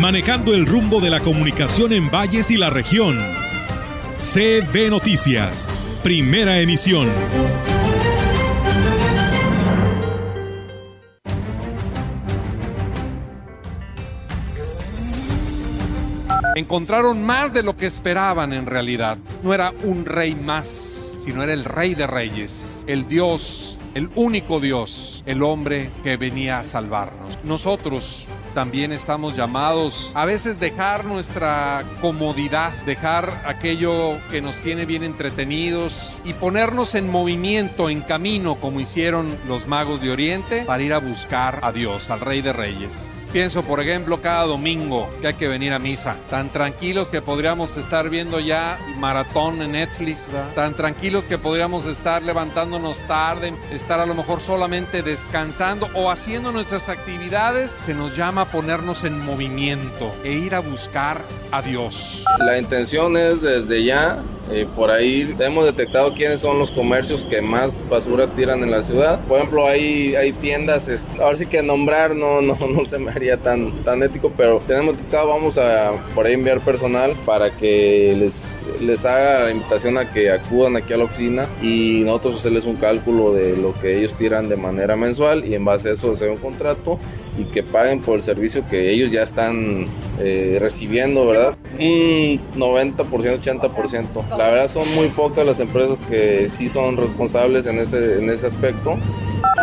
manejando el rumbo de la comunicación en valles y la región. CB Noticias, primera emisión. Encontraron más de lo que esperaban en realidad. No era un rey más, sino era el rey de reyes, el Dios, el único Dios, el hombre que venía a salvarnos. Nosotros también estamos llamados a veces dejar nuestra comodidad, dejar aquello que nos tiene bien entretenidos y ponernos en movimiento, en camino, como hicieron los magos de Oriente, para ir a buscar a Dios, al Rey de Reyes. Pienso, por ejemplo, cada domingo que hay que venir a misa. Tan tranquilos que podríamos estar viendo ya maratón en Netflix, tan tranquilos que podríamos estar levantándonos tarde, estar a lo mejor solamente descansando o haciendo nuestras actividades. Se nos llama a ponernos en movimiento e ir a buscar a Dios. La intención es desde ya eh, por ahí hemos detectado quiénes son los comercios que más basura tiran en la ciudad. Por ejemplo, hay, hay tiendas, ahora sí que nombrar no, no, no se me haría tan, tan ético, pero tenemos detectado, vamos a por ahí enviar personal para que les, les haga la invitación a que acudan aquí a la oficina y nosotros hacerles un cálculo de lo que ellos tiran de manera mensual y en base a eso hacer un contrato y que paguen por el servicio que ellos ya están eh, recibiendo, ¿verdad? Un 90%, 80%. La verdad son muy pocas las empresas que sí son responsables en ese, en ese aspecto.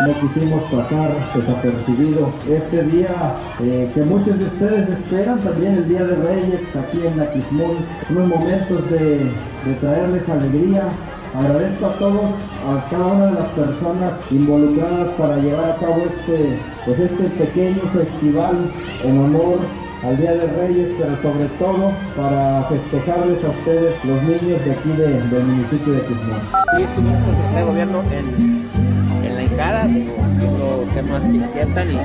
No quisimos pasar desapercibido este día eh, que muchos de ustedes esperan, también el Día de Reyes aquí en Aquismón, unos momentos de, de traerles alegría, Agradezco a todos, a cada una de las personas involucradas para llevar a cabo este, pues este pequeño festival en honor al Día de Reyes, pero sobre todo para festejarles a ustedes, los niños de aquí del municipio de Quismón. Y estuvimos de gobierno en, en la encara, viendo temas que inquietan y,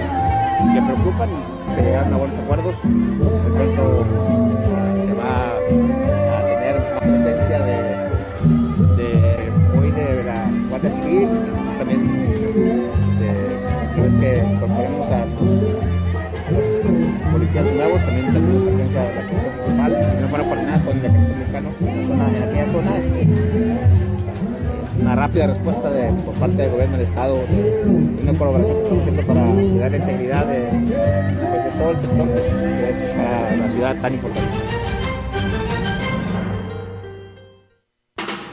que preocupan y que llegan a buenos acuerdos. De presencia de la Policía Municipal, no para por nada con el ejército mexicano en aquella zona. una rápida respuesta de, por parte del gobierno del Estado, de una colaboración que estamos haciendo para cuidar la integridad de, pues, de todo el sector que es para la ciudad tan importante.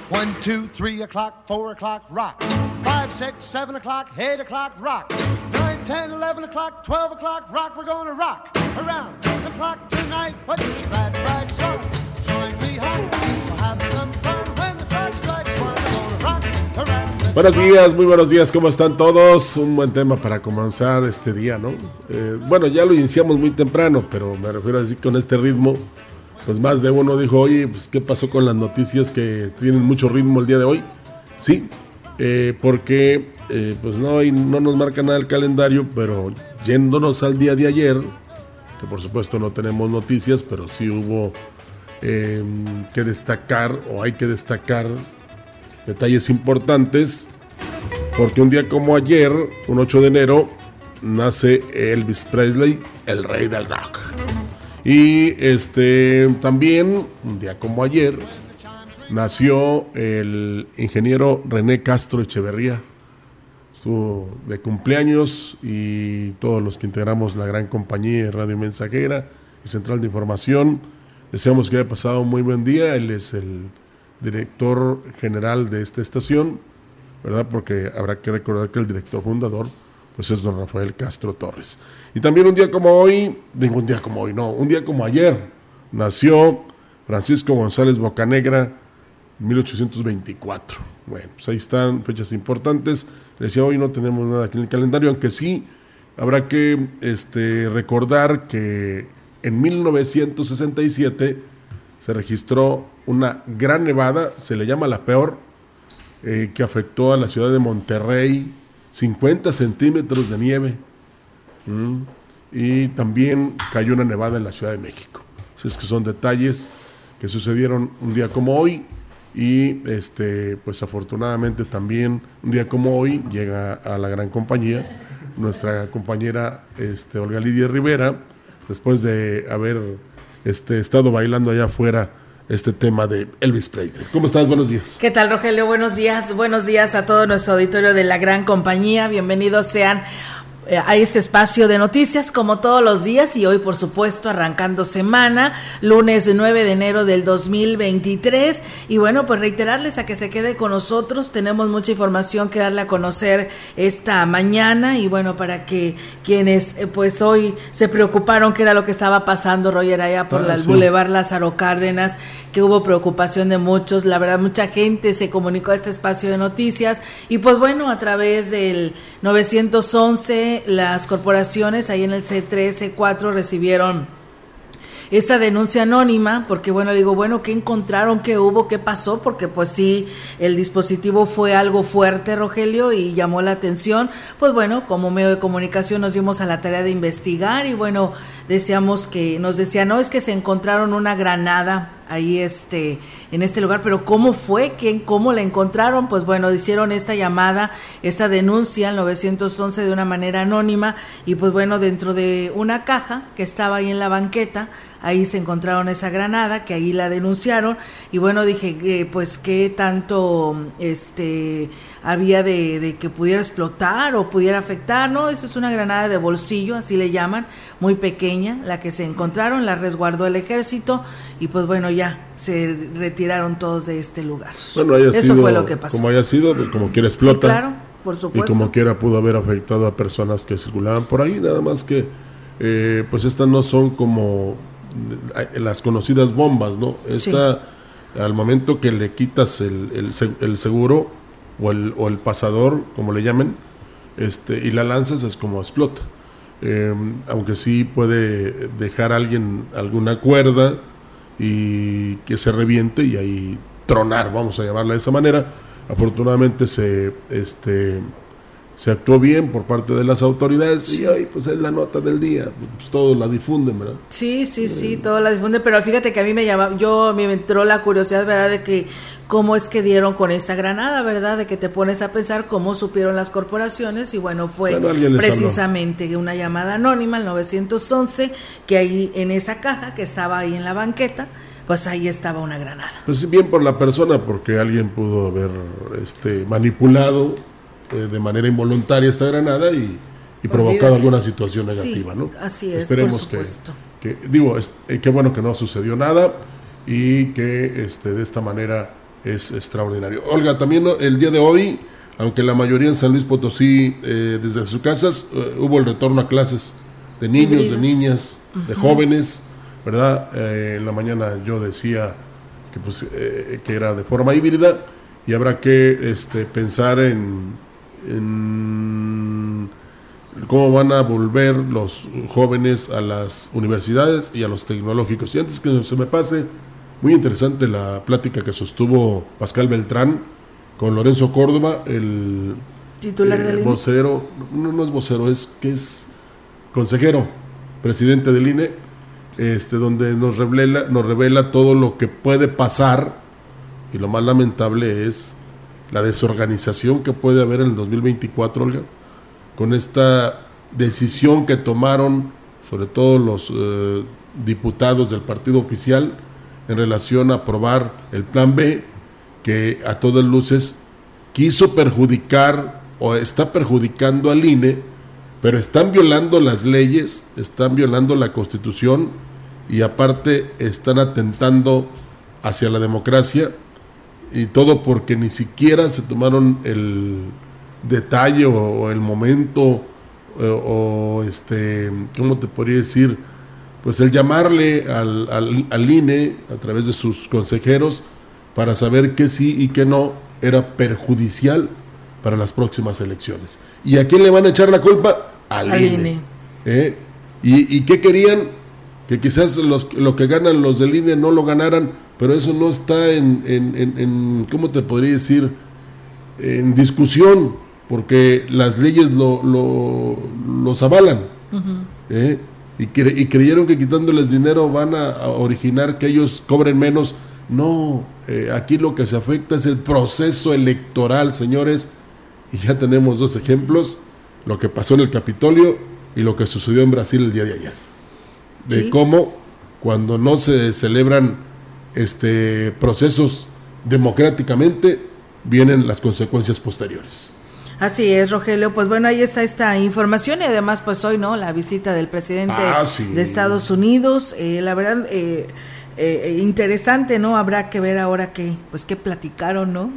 1, 2, 3 o'clock, 4 o'clock, rock. 5, 6, 7 o'clock, 8 o'clock, rock. 9, 10, 11 o'clock, 12 o'clock, rock. We're gonna rock around the clock tonight. Put your glad rags on. Join me home. We'll have some fun when the clock strikes one. We're gonna rock around Buenos días, muy buenos días, ¿cómo están todos? Un buen tema para comenzar este día, ¿no? Eh, bueno, ya lo iniciamos muy temprano, pero me refiero a decir con este ritmo, pues más de uno dijo, oye, pues ¿qué pasó con las noticias que tienen mucho ritmo el día de hoy? Sí, eh, porque eh, pues no, hay- no nos marca nada el calendario, pero yéndonos al día de ayer, que por supuesto no tenemos noticias, pero sí hubo eh, que destacar o hay que destacar detalles importantes, porque un día como ayer, un 8 de enero, nace Elvis Presley, el rey del rock. Y este también, un día como ayer, nació el ingeniero René Castro Echeverría, de cumpleaños y todos los que integramos la gran compañía de Radio Mensajera y Central de Información. Deseamos que haya pasado un muy buen día. Él es el director general de esta estación, ¿verdad? Porque habrá que recordar que el director fundador pues es don Rafael Castro Torres. Y también un día como hoy, digo un día como hoy, no, un día como ayer, nació Francisco González Bocanegra en 1824. Bueno, pues ahí están fechas importantes. Decía, hoy no tenemos nada aquí en el calendario, aunque sí habrá que este, recordar que en 1967 se registró una gran nevada, se le llama la peor, eh, que afectó a la ciudad de Monterrey, 50 centímetros de nieve. Y también cayó una nevada en la Ciudad de México. Así es que son detalles que sucedieron un día como hoy y este pues afortunadamente también un día como hoy llega a la gran compañía nuestra compañera este Olga Lidia Rivera después de haber este estado bailando allá afuera este tema de Elvis Presley. ¿Cómo estás? Buenos días. ¿Qué tal, Rogelio? Buenos días. Buenos días a todo nuestro auditorio de la gran compañía. Bienvenidos sean a este espacio de noticias como todos los días y hoy por supuesto arrancando semana, lunes 9 de enero del 2023 y bueno pues reiterarles a que se quede con nosotros, tenemos mucha información que darle a conocer esta mañana y bueno para que quienes eh, pues hoy se preocuparon que era lo que estaba pasando Roger allá por Ah, el sí. Boulevard Lázaro Cárdenas que hubo preocupación de muchos, la verdad mucha gente se comunicó a este espacio de noticias y pues bueno, a través del 911 las corporaciones ahí en el C3, C4 recibieron esta denuncia anónima, porque bueno, digo, bueno, ¿qué encontraron? ¿Qué hubo? ¿Qué pasó? Porque pues sí, el dispositivo fue algo fuerte, Rogelio, y llamó la atención. Pues bueno, como medio de comunicación nos dimos a la tarea de investigar y bueno, decíamos que, nos decían, no, es que se encontraron una granada ahí este en este lugar, pero ¿cómo fue? ¿Quién cómo la encontraron? Pues bueno, hicieron esta llamada, esta denuncia al 911 de una manera anónima y pues bueno, dentro de una caja que estaba ahí en la banqueta, ahí se encontraron esa granada que ahí la denunciaron y bueno, dije, eh, pues qué tanto este había de, de que pudiera explotar o pudiera afectar, no, eso es una granada de bolsillo, así le llaman, muy pequeña, la que se encontraron, la resguardó el ejército y pues bueno, ya se retiraron todos de este lugar. Bueno, haya Eso sido fue lo que pasó. como haya sido, pues, como quiera Sí, explota. claro, por y supuesto. como quiera pudo haber afectado a personas que circulaban por ahí, nada más que eh, pues estas no son como eh, las conocidas bombas, ¿no? Esta, al momento que le quitas el, el se- el seguro o el, o el pasador, como le llamen, este, y la lanzas es como explota. Eh, aunque sí puede dejar alguien alguna cuerda y que se reviente y ahí tronar, vamos a llamarla de esa manera. Afortunadamente se este se actuó bien por parte de las autoridades y hoy pues es la nota del día, pues todos la difunden, ¿verdad? Sí, sí, sí, todo la difunde, pero fíjate que a mí me llama, yo me entró la curiosidad, ¿verdad? De que cómo es que dieron con esa granada, ¿verdad? De que te pones a pensar cómo supieron las corporaciones y bueno, fue Bueno, precisamente una llamada anónima al 911 que ahí en esa caja que estaba ahí en la banqueta, pues ahí estaba una granada. Pues bien por la persona porque alguien pudo haber este manipulado eh, de manera involuntaria esta granada y, y provocado alguna situación Sí, negativa, ¿no? así es, Esperemos por que, supuesto. que- digo, es, eh, qué bueno que no sucedió nada y que este de esta manera es extraordinario. Olga, también ¿no? el día de hoy, aunque la mayoría en San Luis Potosí eh, desde sus casas hubo el retorno a clases de niños, de niñas, de jóvenes, ¿verdad? En la mañana yo decía que pues que era de forma híbrida y habrá que este pensar en, en cómo van a volver los jóvenes a las universidades y a los tecnológicos. Y antes que se me pase, muy interesante la plática que sostuvo Pascal Beltrán con Lorenzo Córdoba, el Titular eh, del INE. vocero, no, no es vocero, es que es consejero, presidente del INE, este, donde nos revela, nos revela todo lo que puede pasar y lo más lamentable es la desorganización que puede haber en el 2024, Olga, con esta decisión que tomaron sobre todo los eh, diputados del partido oficial en relación a aprobar el plan B, que a todas luces quiso perjudicar o está perjudicando al INE, pero están violando las leyes, están violando la constitución y aparte están atentando hacia la democracia y todo porque ni siquiera se tomaron el detalle o, o el momento eh, o este, ¿cómo te podría decir? Pues el llamarle al, al, al INE a través de sus consejeros para saber que sí y que no era perjudicial para las próximas elecciones. ¿Y a quién le van a echar la culpa? Al, Al INE. INE. ¿eh? ¿Y, ¿Y qué querían? que quizás los, lo que ganan los del INE no lo ganaran, pero eso no está en, en, en, en ¿cómo te podría decir? En discusión, porque las leyes lo, lo, los avalan. ¿eh? y, cre y, creyeron que quitándoles dinero van a, a, originar que ellos cobren menos. No, eh, aquí lo que se afecta es el proceso electoral, señores. Y ya tenemos dos ejemplos, lo que pasó en el Capitolio y lo que sucedió en Brasil el día de ayer. De ¿Sí? cómo cuando no se celebran este, procesos democráticamente, vienen las consecuencias posteriores. Así es, Rogelio. Pues bueno, ahí está esta información y además pues hoy, ¿no? La visita del presidente ah, sí. de Estados Unidos. Eh, la verdad, eh, eh, interesante, ¿no? Habrá que ver ahora qué, pues qué platicaron, ¿no?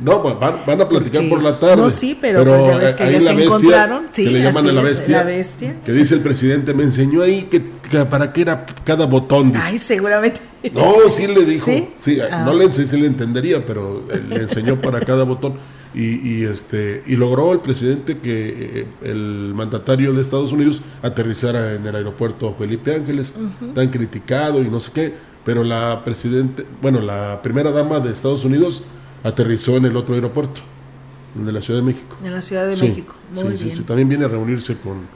No, van, van a platicar Porque, por la tarde. No, sí, pero, pero pues ya ves que ya se bestia, encontraron. Sí, que le llaman a la bestia, la bestia. Que dice el presidente, me enseñó ahí que, que para qué era cada botón. Dice. Ay, seguramente. No, sí le dijo. Sí, sí ah. no le, sí le entendería, pero le enseñó para cada botón. Y, y, este y logró el presidente que eh, el mandatario de Estados Unidos aterrizara en el aeropuerto Felipe Ángeles, uh -huh. tan criticado y no sé qué, pero la presidente, bueno, la primera dama de Estados Unidos aterrizó en el otro aeropuerto, en de la Ciudad de México. En la Ciudad de sí, México. Muy sí, bien. sí, también viene a reunirse con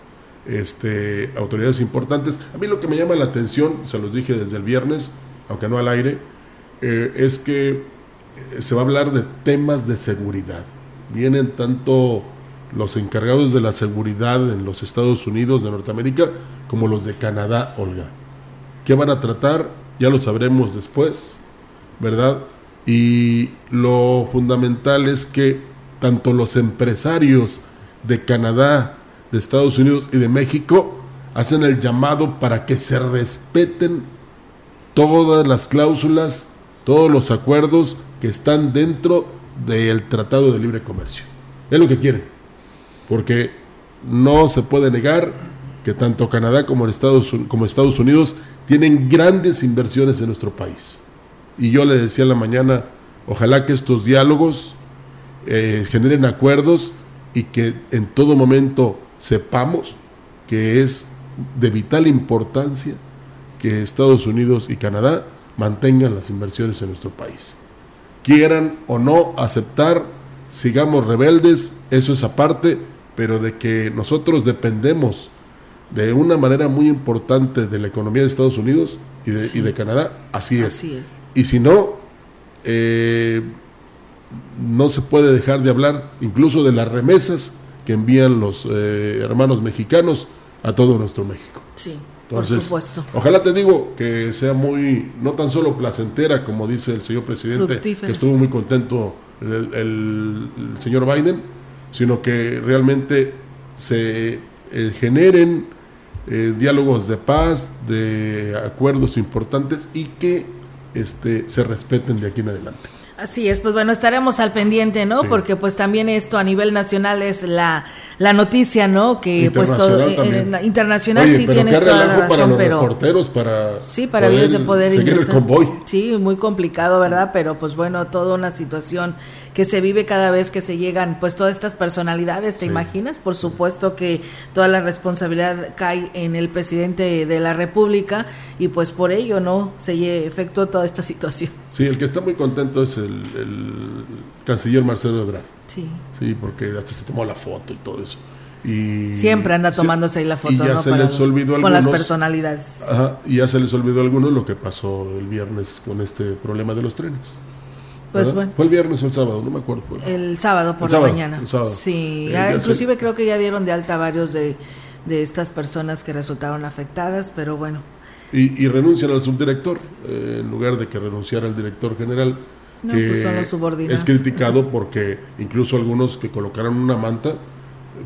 este autoridades importantes. A mí lo que me llama la atención, se los dije desde el viernes, aunque no al aire, eh, es que se va a hablar de temas de seguridad. Vienen tanto los encargados de la seguridad en los Estados Unidos de Norteamérica como los de Canadá, Olga. ¿Qué van a tratar? Ya lo sabremos después, ¿verdad? Y lo fundamental es que tanto los empresarios de Canadá, de Estados Unidos y de México hacen el llamado para que se respeten todas las cláusulas, todos los acuerdos que están dentro del Tratado de Libre Comercio. Es lo que quieren, porque no se puede negar que tanto Canadá como Estados, como Estados Unidos tienen grandes inversiones en nuestro país. Y yo le decía en la mañana, ojalá que estos diálogos eh, generen acuerdos y que en todo momento sepamos que es de vital importancia que Estados Unidos y Canadá mantengan las inversiones en nuestro país quieran o no aceptar, sigamos rebeldes, eso es aparte, pero de que nosotros dependemos de una manera muy importante de la economía de Estados Unidos y de, sí. y de Canadá, así es. Así es. Y si no, eh, no se puede dejar de hablar incluso de las remesas que envían los eh, hermanos mexicanos a todo nuestro México. Sí. Entonces, Por supuesto. Ojalá te digo que sea muy, no tan solo placentera, como dice el señor presidente, Fructífera. que estuvo muy contento el, el, el, señor Biden, sino que realmente se eh, generen eh, diálogos de paz, de acuerdos importantes y que este, se respeten de aquí en adelante. Así es, pues bueno, estaremos al pendiente, ¿no? Sí. Porque pues también esto a nivel nacional es la, la noticia, ¿no? Que pues todo eh, internacional Oye, sí tienes toda la razón, para los pero reporteros para sí, para poder de poder seguir ingresar. el convoy. Sí, muy complicado, ¿verdad? Pero pues bueno, toda una situación que se vive cada vez que se llegan pues todas estas personalidades, ¿te sí. imaginas? Por supuesto que toda la responsabilidad cae en el presidente de la República y pues por ello no se efectuó toda esta situación. Sí, el que está muy contento es el, el canciller Marcelo Ebrard. Sí. Sí, porque hasta se tomó la foto y todo eso. Y Siempre anda tomándose ahí la foto y ya ¿no? se les olvidó con algunos, las personalidades. Ajá, y ya se les olvidó a algunos lo que pasó el viernes con este problema de los trenes. Pues ¿verdad? bueno. Fue el viernes o el sábado, no me acuerdo. El sábado por el sábado, la mañana. El sábado. Sí, Eh, ya inclusive se- creo que ya dieron de alta varios de, de estas personas que resultaron afectadas, pero bueno, Y, y renuncian al subdirector, eh, en lugar de que renunciara al director general, No, que pues son los subordinados. es criticado porque incluso algunos que colocaron una manta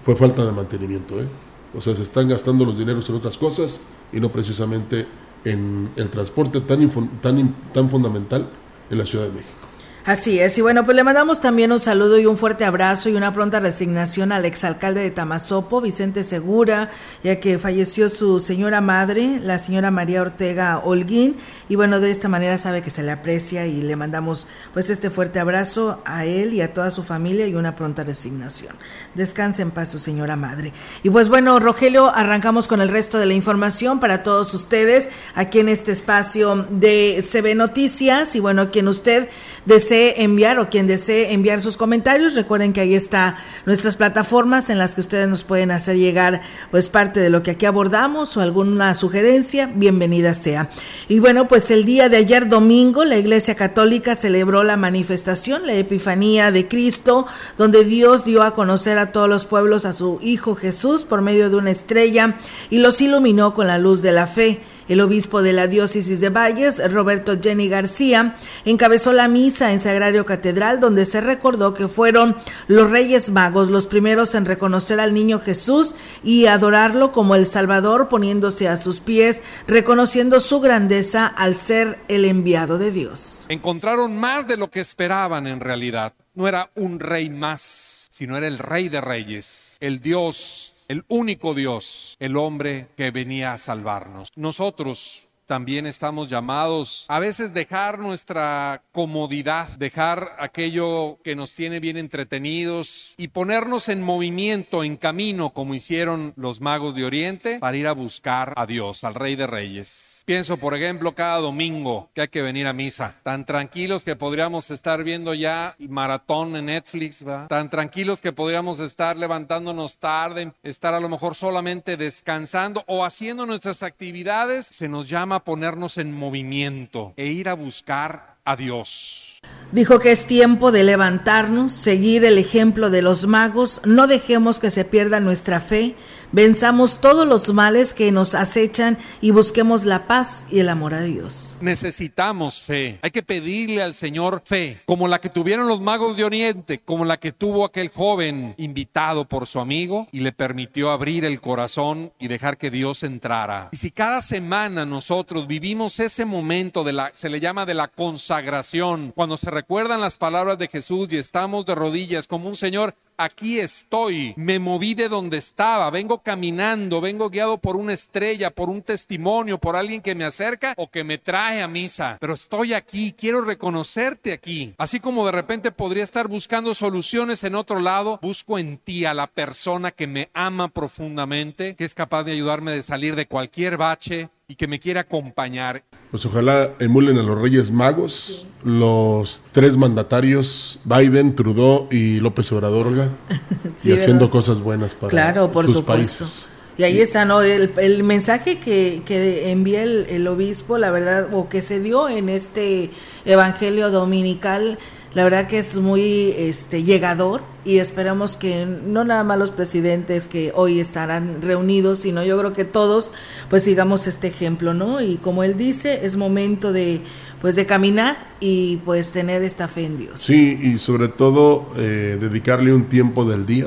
fue falta de mantenimiento. ¿eh? O sea, se están gastando los dineros en otras cosas y no precisamente en el transporte tan, tan, tan fundamental en la Ciudad de México. Así es, y bueno, pues le mandamos también un saludo y un fuerte abrazo y una pronta resignación al exalcalde de Tamazopo, Vicente Segura, ya que falleció su señora madre, la señora María Ortega Holguín, y bueno, de esta manera sabe que se le aprecia y le mandamos pues este fuerte abrazo a él y a toda su familia y una pronta resignación. Descanse en paz su señora madre. Y pues bueno, Rogelio, arrancamos con el resto de la información para todos ustedes aquí en este espacio de CB Noticias y bueno, quien usted desee enviar o quien desee enviar sus comentarios, recuerden que ahí está nuestras plataformas en las que ustedes nos pueden hacer llegar pues parte de lo que aquí abordamos o alguna sugerencia, bienvenida sea. Y bueno, pues el día de ayer domingo la Iglesia Católica celebró la manifestación, la Epifanía de Cristo, donde Dios dio a conocer a todos los pueblos a su Hijo Jesús por medio de una estrella y los iluminó con la luz de la fe. El obispo de la diócesis de Valles, Roberto Jenny García, encabezó la misa en Sagrario Catedral donde se recordó que fueron los Reyes Magos los primeros en reconocer al niño Jesús y adorarlo como el Salvador poniéndose a sus pies, reconociendo su grandeza al ser el enviado de Dios. Encontraron más de lo que esperaban en realidad. No era un rey más, sino era el rey de reyes, el Dios el único Dios, el hombre que venía a salvarnos. Nosotros también estamos llamados a veces dejar nuestra comodidad, dejar aquello que nos tiene bien entretenidos y ponernos en movimiento, en camino, como hicieron los magos de Oriente, para ir a buscar a Dios, al Rey de Reyes. Pienso, por ejemplo, cada domingo que hay que venir a misa, tan tranquilos que podríamos estar viendo ya maratón en Netflix, tan tranquilos que podríamos estar levantándonos tarde, estar a lo mejor solamente descansando o haciendo nuestras actividades, se nos llama a ponernos en movimiento e ir a buscar a Dios. Dijo que es tiempo de levantarnos, seguir el ejemplo de los magos, no dejemos que se pierda nuestra fe, Venzamos todos los males que nos acechan y busquemos la paz y el amor a Dios. Necesitamos fe. Hay que pedirle al Señor fe, como la que tuvieron los magos de Oriente, como la que tuvo aquel joven invitado por su amigo y le permitió abrir el corazón y dejar que Dios entrara. Y si cada semana nosotros vivimos ese momento de la, se le llama de la consagración, cuando se recuerdan las palabras de Jesús y estamos de rodillas como un Señor, aquí estoy, me moví de donde estaba, vengo caminando, vengo guiado por una estrella, por un testimonio, por alguien que me acerca o que me trae a misa, pero estoy aquí, quiero reconocerte aquí. Así como de repente podría estar buscando soluciones en otro lado, busco en ti a la persona que me ama profundamente, que es capaz de ayudarme de salir de cualquier bache, y que me quiera acompañar. Pues ojalá emulen a los Reyes Magos, los tres mandatarios, Biden, Trudeau y López Obrador, y haciendo cosas buenas para claro, por sus supuesto. países. Y ahí está, ¿no? El, mensaje que, que envía el, el, obispo, la verdad, o que se dio en este Evangelio Dominical, la verdad que es muy este, llegador y esperamos que no nada más los presidentes que hoy estarán reunidos, sino yo creo que todos pues sigamos este ejemplo, ¿no? Y como él dice, es momento de pues de caminar y pues tener esta fe en Dios. Sí, y sobre todo eh, dedicarle un tiempo del día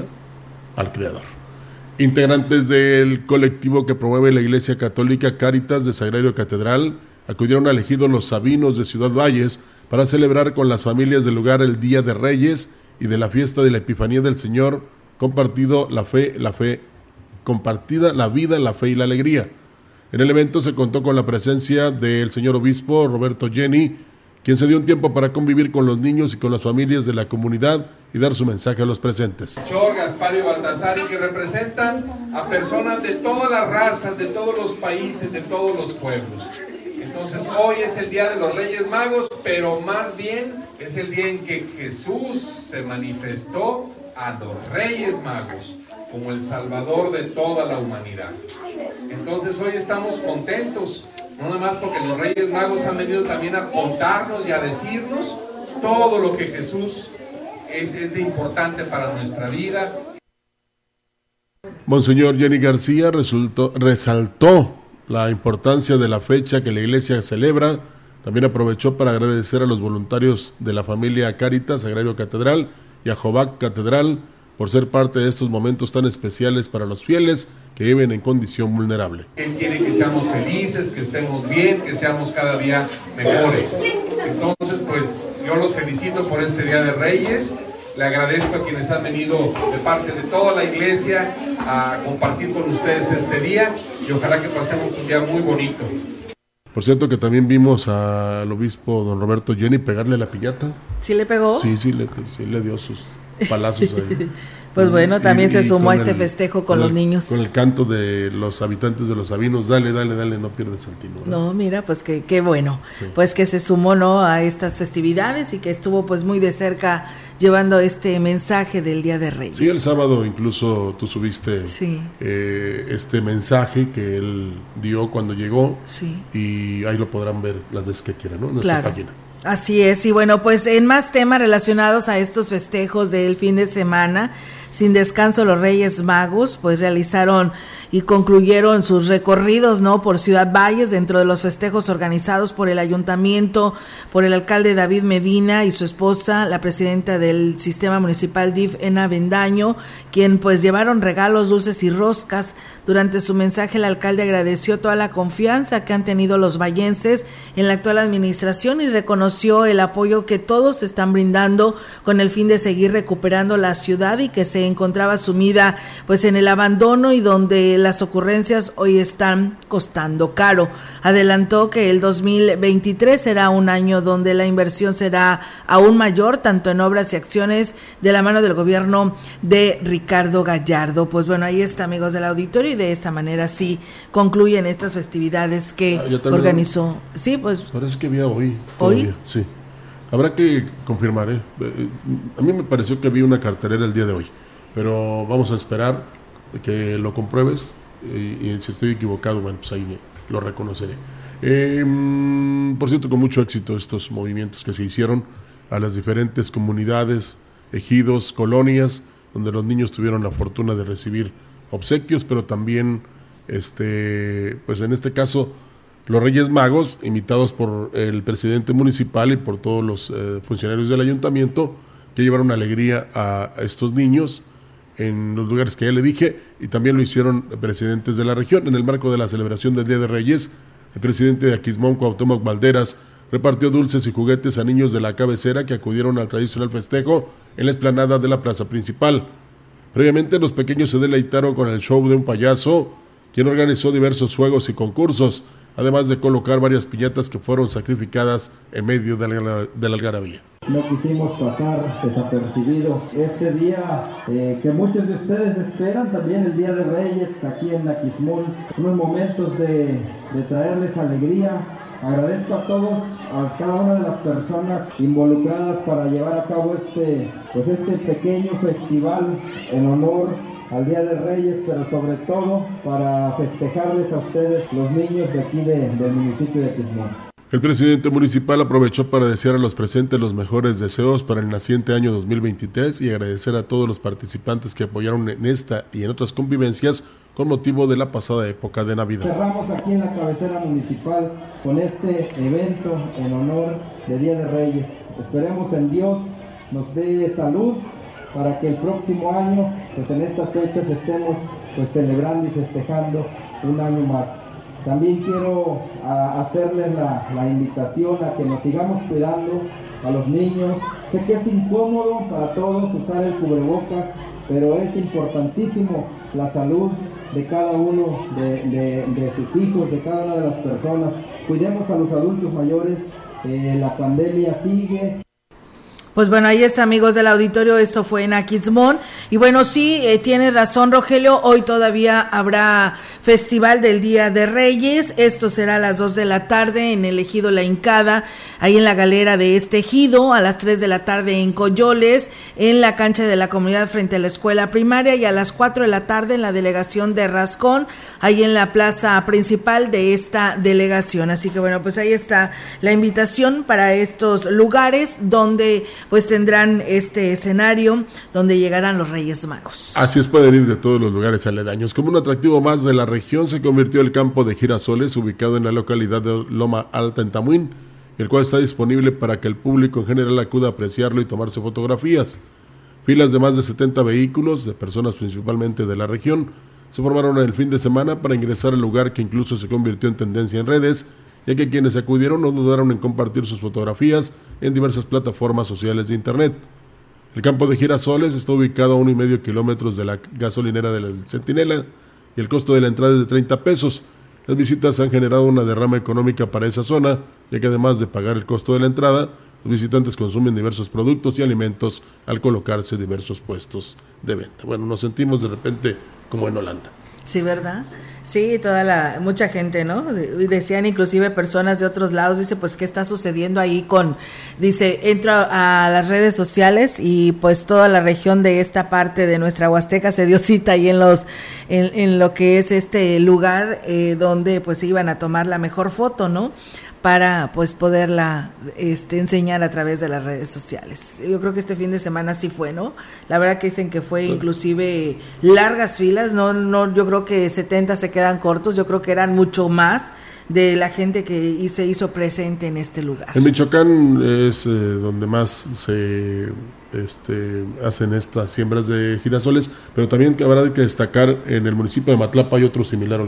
al Creador. Integrantes del colectivo que promueve la Iglesia Católica Cáritas de Sagrario Catedral acudieron a elegido Los Sabinos de Ciudad Valles para celebrar con las familias del lugar el Día de Reyes y de la fiesta de la Epifanía del Señor, compartido la fe, la fe, compartida la vida, la fe y la alegría. En el evento se contó con la presencia del señor obispo Roberto Jenny, quien se dio un tiempo para convivir con los niños y con las familias de la comunidad y dar su mensaje a los presentes. Chor, Gaspar y Baltasar, que representan a personas de todas las razas, de todos los países, de todos los pueblos. Entonces hoy es el día de los Reyes Magos, pero más bien es el día en que Jesús se manifestó a los Reyes Magos como el Salvador de toda la humanidad. Entonces hoy estamos contentos, no nada más porque los Reyes Magos han venido también a contarnos y a decirnos todo lo que Jesús es, es de importante para nuestra vida. Monseñor Jenny García resaltó la importancia de la fecha que la iglesia celebra. También aprovechó para agradecer a los voluntarios de la familia Caritas, Agrario Catedral y a Jovac Catedral por ser parte de estos momentos tan especiales para los fieles que viven en condición vulnerable. Él quiere que seamos felices, que estemos bien, que seamos cada día mejores. Entonces, pues yo los felicito por este Día de Reyes. Le agradezco a quienes han venido de parte de toda la iglesia a compartir con ustedes este día y ojalá que pasemos un día muy bonito. Por cierto que también vimos al obispo don Roberto Jenny pegarle la piñata. ¿Sí le pegó? Sí, sí le, sí le dio sus palazos ahí. Pues bueno, también Y- se sumó a este el- festejo con los el- niños. Con el canto de los habitantes de los Sabinos, dale, dale, dale, no pierdes el tino. ¿no? No, mira, pues que qué bueno, Sí. pues que se sumó no a estas festividades y que estuvo pues muy de cerca llevando este mensaje del Día de Reyes. Sí, el sábado incluso tú subiste Sí. eh, este mensaje que él dio cuando llegó Sí. y ahí lo podrán ver las veces que quieran, ¿no? En nuestra Claro. página. Así es, y bueno, pues en más temas relacionados a estos festejos del fin de semana, sin descanso los Reyes Magos, pues realizaron y concluyeron sus recorridos, ¿no? Por Ciudad Valles, dentro de los festejos organizados por el ayuntamiento, por el alcalde David Medina y su esposa, la presidenta del sistema municipal DIF, Ena Bendaño, quien pues llevaron regalos, dulces y roscas. Durante su mensaje, el alcalde agradeció toda la confianza que han tenido los vallenses en la actual administración y reconoció el apoyo que todos están brindando con el fin de seguir recuperando la ciudad y que se encontraba sumida pues en el abandono y donde las ocurrencias hoy están costando caro. Adelantó que el 2023 será un año donde la inversión será aún mayor tanto en obras y acciones de la mano del gobierno de Ricardo Gallardo. Pues bueno, ahí está amigos del auditorio de esta manera sí concluyen estas festividades que Ah, organizó. Sí, pues Parece que había hoy. ¿Hoy? Sí. Habrá que confirmar, ¿eh? Eh, A mí me pareció que había una cartelera el día de hoy, pero vamos a esperar que lo compruebes y, y si estoy equivocado, bueno, pues ahí lo reconoceré. Eh, mm, por cierto, con mucho éxito estos movimientos que se hicieron a las diferentes comunidades, ejidos, colonias, donde los niños tuvieron la fortuna de recibir obsequios, pero también, este, pues en este caso, los Reyes Magos, invitados por el presidente municipal y por todos los eh, funcionarios del ayuntamiento, que llevaron alegría a, estos niños en los lugares que ya le dije, y también lo hicieron presidentes de la región. En el marco de la celebración del Día de Reyes, el presidente de Aquismón, Cuauhtémoc Valderas, repartió dulces y juguetes a niños de la cabecera que acudieron al tradicional festejo en la explanada de la plaza principal. Previamente, los pequeños se deleitaron con el show de un payaso, quien organizó diversos juegos y concursos, además de colocar varias piñatas que fueron sacrificadas en medio de la, de la algarabía. No quisimos pasar desapercibido este día eh, que muchos de ustedes esperan, también el Día de Reyes aquí en Aquismón, unos momentos de, de traerles alegría. Agradezco a todos, a cada una de las personas involucradas para llevar a cabo este, pues este pequeño festival en honor al Día de Reyes, pero sobre todo para festejarles a ustedes, los niños de aquí de- del municipio de Aquismón. El presidente municipal aprovechó para desear a los presentes los mejores deseos para el naciente año 2023 y agradecer a todos los participantes que apoyaron en esta y en otras convivencias con motivo de la pasada época de Navidad. Cerramos aquí en la cabecera municipal con este evento en honor de Día de Reyes. Esperemos en Dios nos dé salud para que el próximo año, pues en estas fechas estemos pues celebrando y festejando un año más. También quiero hacerles la, la invitación a que nos sigamos cuidando a los niños. Sé que es incómodo para todos usar el cubrebocas, pero es importantísimo la salud de cada uno de, de- de sus hijos, de cada una de las personas. Cuidemos a los adultos mayores, eh, la pandemia sigue, Pues bueno, ahí está, amigos del auditorio, esto fue en Aquismón. Y bueno, sí, eh, tienes razón, Rogelio, hoy todavía habrá Festival del Día de Reyes. Esto será a las 2 de la tarde en el Ejido La Hincada, ahí en la galera de este ejido, a las 3 de la tarde en Coyoles, en la cancha de la comunidad frente a la escuela primaria y a las 4 de la tarde en la delegación de Rascón, ahí en la plaza principal de esta delegación. Así que bueno, pues ahí está la invitación para estos lugares donde pues tendrán este escenario donde llegarán los Reyes Magos. Así es, pueden ir de todos los lugares aledaños. Como un atractivo más de la región se convirtió el campo de girasoles ubicado en la localidad de Loma Alta en Tamuín, el cual está disponible para que el público en general acuda a apreciarlo y tomarse fotografías. Filas de más de 70 vehículos, de personas principalmente de la región, se formaron el fin de semana para ingresar al lugar que incluso se convirtió en tendencia en redes ya que quienes acudieron no dudaron en compartir sus fotografías en diversas plataformas sociales de Internet. El campo de Girasoles está ubicado a uno y medio kilómetros de la gasolinera del Centinela y el costo de la entrada es de 30 pesos. Las visitas han generado una derrama económica para esa zona, ya que además de pagar el costo de la entrada, los visitantes consumen diversos productos y alimentos al colocarse diversos puestos de venta. Bueno, nos sentimos de repente como en Holanda. Sí, ¿verdad? Sí, toda la, mucha gente, ¿no? Decían inclusive personas de otros lados, dice, pues, ¿qué está sucediendo ahí con, dice, entro a las redes sociales y pues toda la región de esta parte de nuestra Huasteca se dio cita ahí en los, en, en lo que es este lugar eh, donde pues iban a tomar la mejor foto, ¿no? Para pues poderla este, enseñar a través de las redes sociales. Yo creo que este fin de semana sí fue, ¿no? La verdad que dicen que fue inclusive largas filas, no, no, yo creo que 70 se quedan cortos, yo creo que eran mucho más de la gente que se hizo presente en este lugar. En Michoacán es eh, donde más se este, hacen estas siembras de girasoles, pero también habrá que destacar en el municipio de Matlapa hay otro similar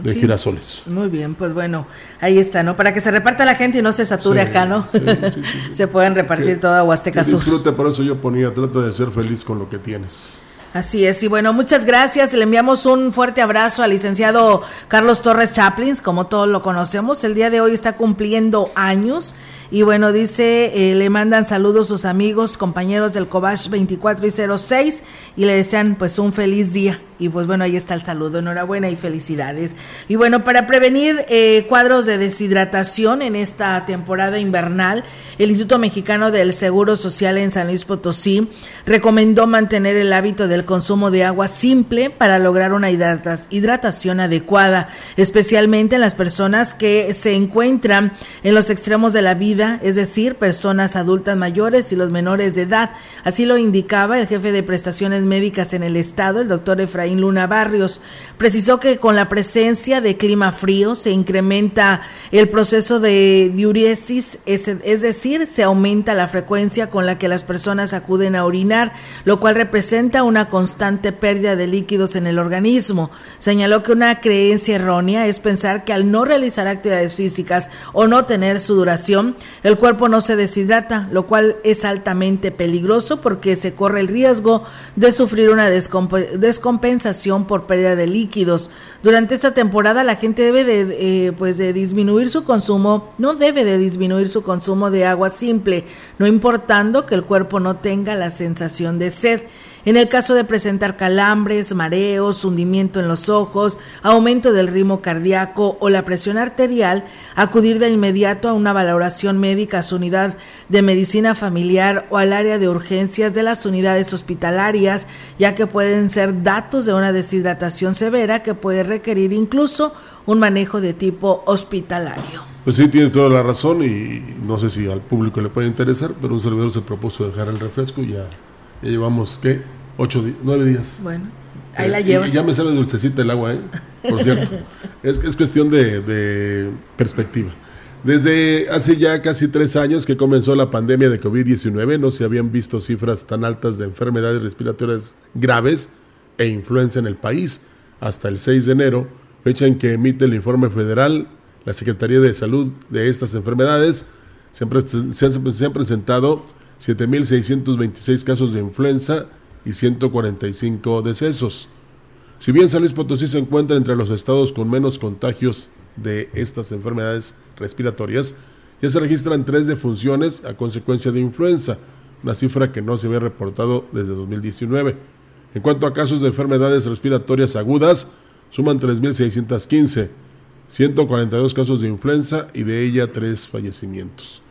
de girasoles. Muy bien, pues bueno, ahí está, ¿no? Para que se reparta la gente y no se sature acá, ¿no? se pueden repartir toda Huasteca Sur. Disfrute, por eso yo ponía, trata de ser feliz con lo que tienes. Así es, y bueno, muchas gracias. Le enviamos un fuerte abrazo al licenciado Carlos Torres Chaplins, como todos lo conocemos. El día de hoy está cumpliendo años y bueno, dice, eh, le mandan saludos sus amigos, compañeros del Cobach 24 y 06 y le desean pues un feliz día. Y pues bueno, ahí está el saludo, enhorabuena y felicidades. Y bueno, para prevenir eh, cuadros de deshidratación en esta temporada invernal, el Instituto Mexicano del Seguro Social en San Luis Potosí recomendó mantener el hábito del consumo de agua simple para lograr una hidratación adecuada, especialmente en las personas que se encuentran en los extremos de la vida, es decir, personas adultas mayores y los menores de edad. Así lo indicaba el jefe de prestaciones médicas en el estado, el doctor Efraín Luna Barrios. Precisó que con la presencia de clima frío se incrementa el proceso de diuresis, es, es decir, se aumenta la frecuencia con la que las personas acuden a orinar, lo cual representa una constante pérdida de líquidos en el organismo. Señaló que una creencia errónea es pensar que al no realizar actividades físicas o no tener sudoración, el cuerpo no se deshidrata, lo cual es altamente peligroso porque se corre el riesgo de sufrir una descompensación por pérdida de líquidos. Durante esta temporada la gente debe de, eh, pues de disminuir su consumo, no debe de disminuir su consumo de agua simple, no importando que el cuerpo no tenga la sensación de sed. En el caso de presentar calambres, mareos, hundimiento en los ojos, aumento del ritmo cardíaco o la presión arterial, acudir de inmediato a una valoración médica a su unidad de medicina familiar o al área de urgencias de las unidades hospitalarias, ya que pueden ser datos de una deshidratación severa que puede requerir incluso un manejo de tipo hospitalario. Pues sí, tiene toda la razón y no sé si al público le puede interesar, pero un servidor se propuso dejar el refresco y ya ya llevamos, ¿qué? Ocho, nueve días. Bueno, ahí la eh, llevas. ya me sale dulcecita el agua, ¿eh? Por cierto. es, es cuestión de, de perspectiva. Desde hace ya casi tres años que comenzó la pandemia de COVID-19, no se habían visto cifras tan altas de enfermedades respiratorias graves e influenza en el país. Hasta el 6 de enero, fecha en que emite el informe federal, la Secretaría de Salud de estas enfermedades, se han, se han presentado 7.626 casos de influenza y 145 decesos. Si bien San Luis Potosí se encuentra entre los estados con menos contagios de estas enfermedades respiratorias, ya se registran tres defunciones a consecuencia de influenza, una cifra que no se había reportado desde 2019. En cuanto a casos de enfermedades respiratorias agudas, suman 3.615, 142 casos de influenza y de ella tres fallecimientos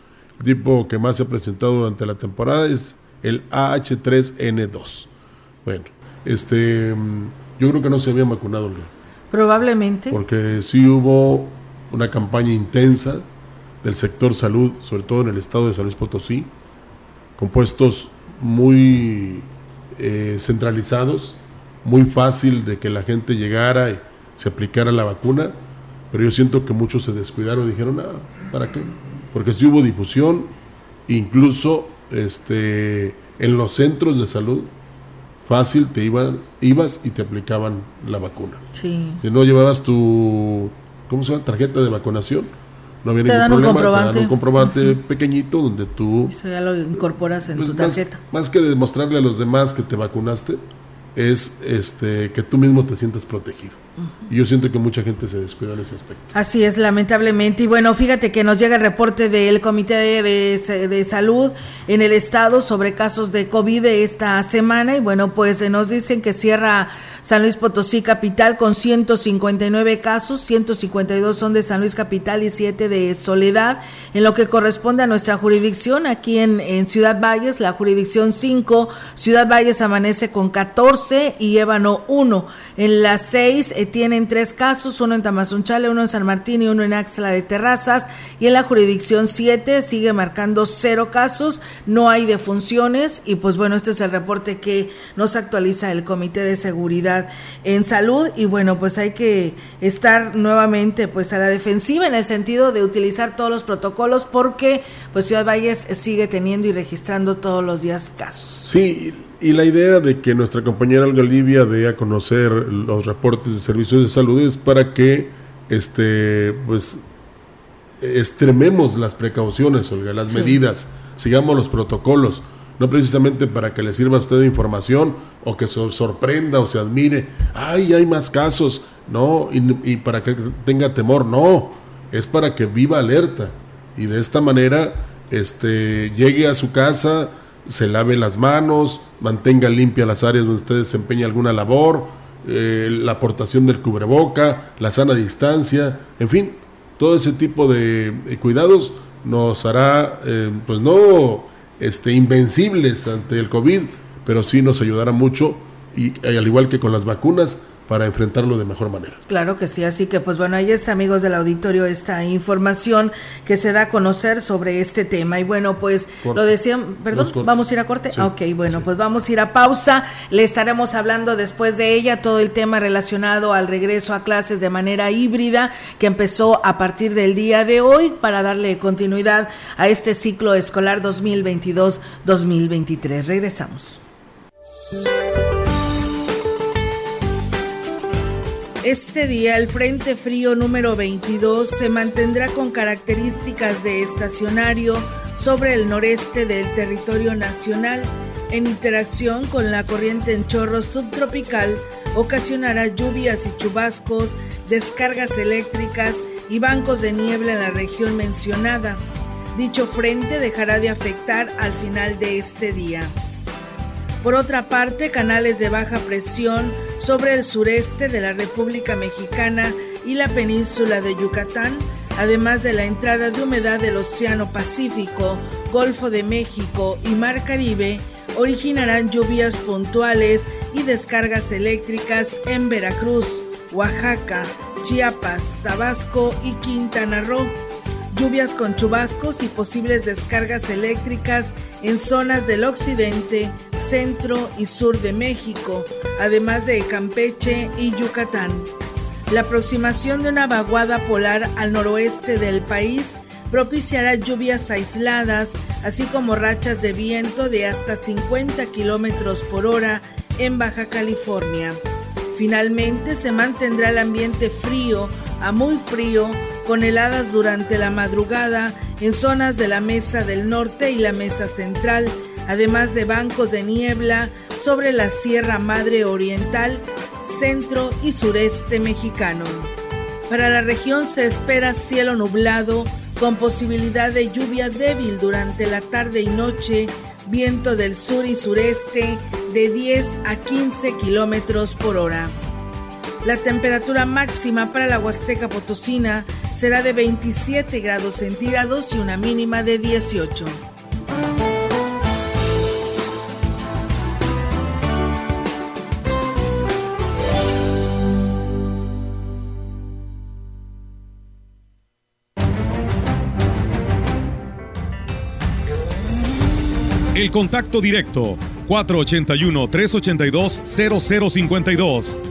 tipo que más se ha presentado durante la temporada es el AH3N2. Bueno, este, yo creo que no se había vacunado. Probablemente. Porque sí hubo una campaña intensa del sector salud, sobre todo en el estado de San Luis Potosí, con puestos muy eh, centralizados, muy fácil de que la gente llegara y se aplicara la vacuna, pero yo siento que muchos se descuidaron y dijeron, ah, ¿para qué? Porque si hubo difusión, incluso este, en los centros de salud, fácil, te iban, ibas y te aplicaban la vacuna. Sí. Si no llevabas tu, ¿cómo se llama? Tarjeta de vacunación, no había Te ningún dan un problema. comprobante. Te dan un comprobante pequeñito donde tú Eso ya lo incorporas en pues, tu más, tarjeta. más que demostrarle a los demás que te vacunaste, es este que tú mismo te sientas protegido. Y yo siento que mucha gente se descuida en ese aspecto. Así es, lamentablemente. Y bueno, fíjate que nos llega el reporte del Comité de, de- Salud en el Estado sobre casos de COVID esta semana. Y bueno, pues eh, nos dicen que cierra San Luis Potosí Capital con 159 casos, 152 son de San Luis Capital y 7 de Soledad. En lo que corresponde a nuestra jurisdicción, aquí en, en Ciudad Valles, la jurisdicción 5, Ciudad Valles amanece con 14 y Ébano 1. En las 6 eh, tienen tres casos, uno en Tamazunchale, uno en San Martín y uno en Axtla de Terrazas. Y en la jurisdicción 7 sigue marcando cero casos, no hay defunciones. Y pues bueno, este es el reporte que nos actualiza el Comité de Seguridad en Salud. Y bueno, pues hay que estar nuevamente pues a la defensiva en el sentido de utilizar todos los protocolos porque pues Ciudad Valles sigue teniendo y registrando todos los días casos. Sí, y la idea de que nuestra compañera Olga Olivia dé a conocer los reportes de servicios de salud es para que este pues extrememos las precauciones, Olga, las Sí. medidas, sigamos los protocolos, no precisamente para que le sirva a usted de información o que se sorprenda o se admire, ay, hay más casos, no, y, y para que tenga temor, no, es para que viva alerta. Y de esta manera este llegue a su casa, se lave las manos, mantenga limpia las áreas donde usted desempeña alguna labor, eh, la aportación del cubreboca, la sana distancia, en fin, todo ese tipo de, eh, cuidados nos hará, eh, pues no este, invencibles ante el COVID, pero sí nos ayudará mucho y al igual que con las vacunas, para enfrentarlo de mejor manera. Claro que sí, así que pues bueno, ahí está amigos del auditorio esta información que se da a conocer sobre este tema. Y bueno, pues Corte. lo decían, perdón, vamos a ir a corte. Sí. Ah, ok, bueno, pues vamos a ir a pausa. Le estaremos hablando después de ella todo el tema relacionado al regreso a clases de manera híbrida que empezó a partir del día de hoy para darle continuidad a este ciclo escolar 2022-2023. Regresamos. Este día el Frente Frío número 22 se mantendrá con características de estacionario sobre el noreste del territorio nacional. En interacción con la corriente en chorro subtropical, ocasionará lluvias y chubascos, descargas eléctricas y bancos de niebla en la región mencionada. Dicho frente dejará de afectar al final de este día. Por otra parte, canales de baja presión sobre el sureste de la República Mexicana y la península de Yucatán, además de la entrada de humedad del Océano Pacífico, Golfo de México y Mar Caribe, originarán lluvias puntuales y descargas eléctricas en Veracruz, Oaxaca, Chiapas, Tabasco y Quintana Roo. Lluvias con chubascos y posibles descargas eléctricas en zonas del occidente, centro y sur de México, además de Campeche y Yucatán. La aproximación de una vaguada polar al noroeste del país propiciará lluvias aisladas, así como rachas de viento de hasta 50 kilómetros por hora en Baja California. Finalmente se mantendrá el ambiente frío a muy frío con heladas durante la madrugada en zonas de la Mesa del Norte y la Mesa Central, además de bancos de niebla sobre la Sierra Madre Oriental, centro y sureste mexicano. Para la región se espera cielo nublado con posibilidad de lluvia débil durante la tarde y noche, viento del sur y sureste de 10 a 15 kilómetros por hora. La temperatura máxima para la Huasteca Potosina será de 27 grados centígrados y una mínima de 18. El contacto directo 481-382-0052.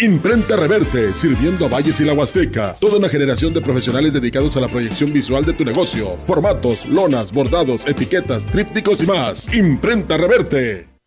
Imprenta Reverte, sirviendo a Valles y la Huasteca. Toda una generación de profesionales dedicados a la proyección visual de tu negocio. Formatos, lonas, bordados, etiquetas, trípticos y más. Imprenta Reverte.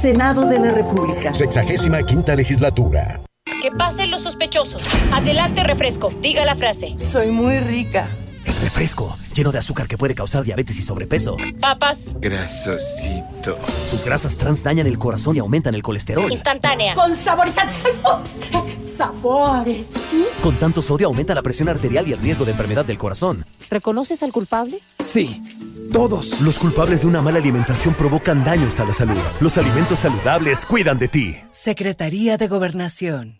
Senado de la República. Sexagésima quinta legislatura. Que pasen los sospechosos. Adelante, refresco. Diga la frase. Soy muy rica. refresco, lleno de azúcar que puede causar diabetes y sobrepeso. Papas. Grasosito. Sus grasas trans dañan el corazón y aumentan el colesterol. Instantánea. Con saborizante. Sabores. Con tanto sodio aumenta la presión arterial y el riesgo de enfermedad del corazón. ¿Reconoces al culpable? Sí. Todos los culpables de una mala alimentación provocan daños a la salud. Los alimentos saludables cuidan de ti. Secretaría de Gobernación.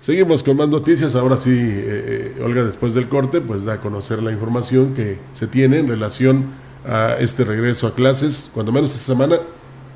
Seguimos con más noticias. Ahora sí, eh, eh, Olga, después del corte, pues da a conocer la información que se tiene en relación a este regreso a clases, cuando menos esta semana,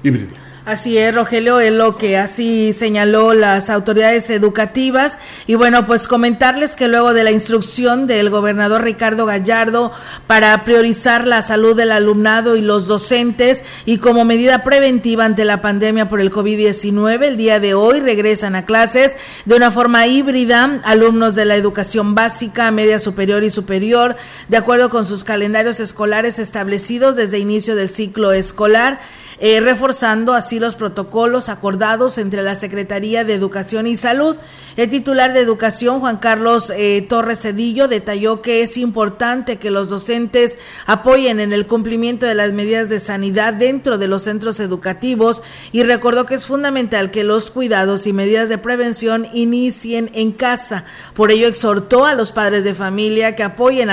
híbrida. Así es, Rogelio, es lo que así señaló las autoridades educativas. Y bueno, pues comentarles que luego de la instrucción del gobernador Ricardo Gallardo para priorizar la salud del alumnado y los docentes y como medida preventiva ante la pandemia por el COVID-19, el día de hoy regresan a clases de una forma híbrida alumnos de la educación básica, media superior y superior, de acuerdo con sus calendarios escolares establecidos desde inicio del ciclo escolar eh, reforzando así los protocolos acordados entre la Secretaría de Educación y Salud. El titular de Educación, Juan Carlos eh, Torres Cedillo, detalló que es importante que los docentes apoyen en el cumplimiento de las medidas de sanidad dentro de los centros educativos y recordó que es fundamental que los cuidados y medidas de prevención inicien en casa. Por ello exhortó a los padres de familia que apoyen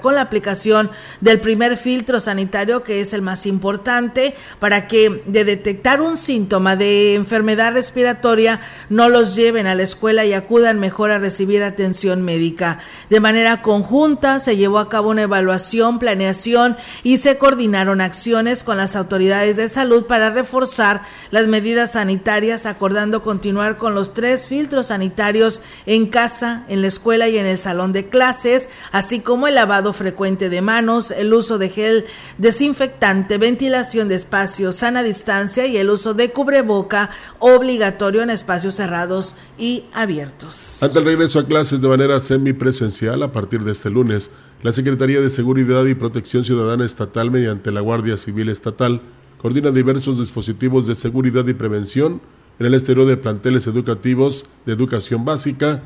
con la aplicación del primer filtro sanitario, que es el más importante, para que de detectar un síntoma de enfermedad respiratoria no los lleven a la escuela y acudan mejor a recibir atención médica. De manera conjunta se llevó a cabo una evaluación, planeación y se coordinaron acciones con las autoridades de salud para reforzar las medidas sanitarias, acordando continuar con los tres filtros sanitarios en casa, en la escuela y en el salón de clases, así como el lavado frecuente de manos, el uso de gel desinfectante, ventilación de espacios, sana distancia y el uso de cubreboca obligatorio en espacios cerrados y abiertos. Ante el regreso a clases de manera semipresencial a partir de este lunes, la Secretaría de Seguridad y Protección Ciudadana Estatal mediante la Guardia Civil Estatal coordina diversos dispositivos de seguridad y prevención en el exterior de planteles educativos de educación básica,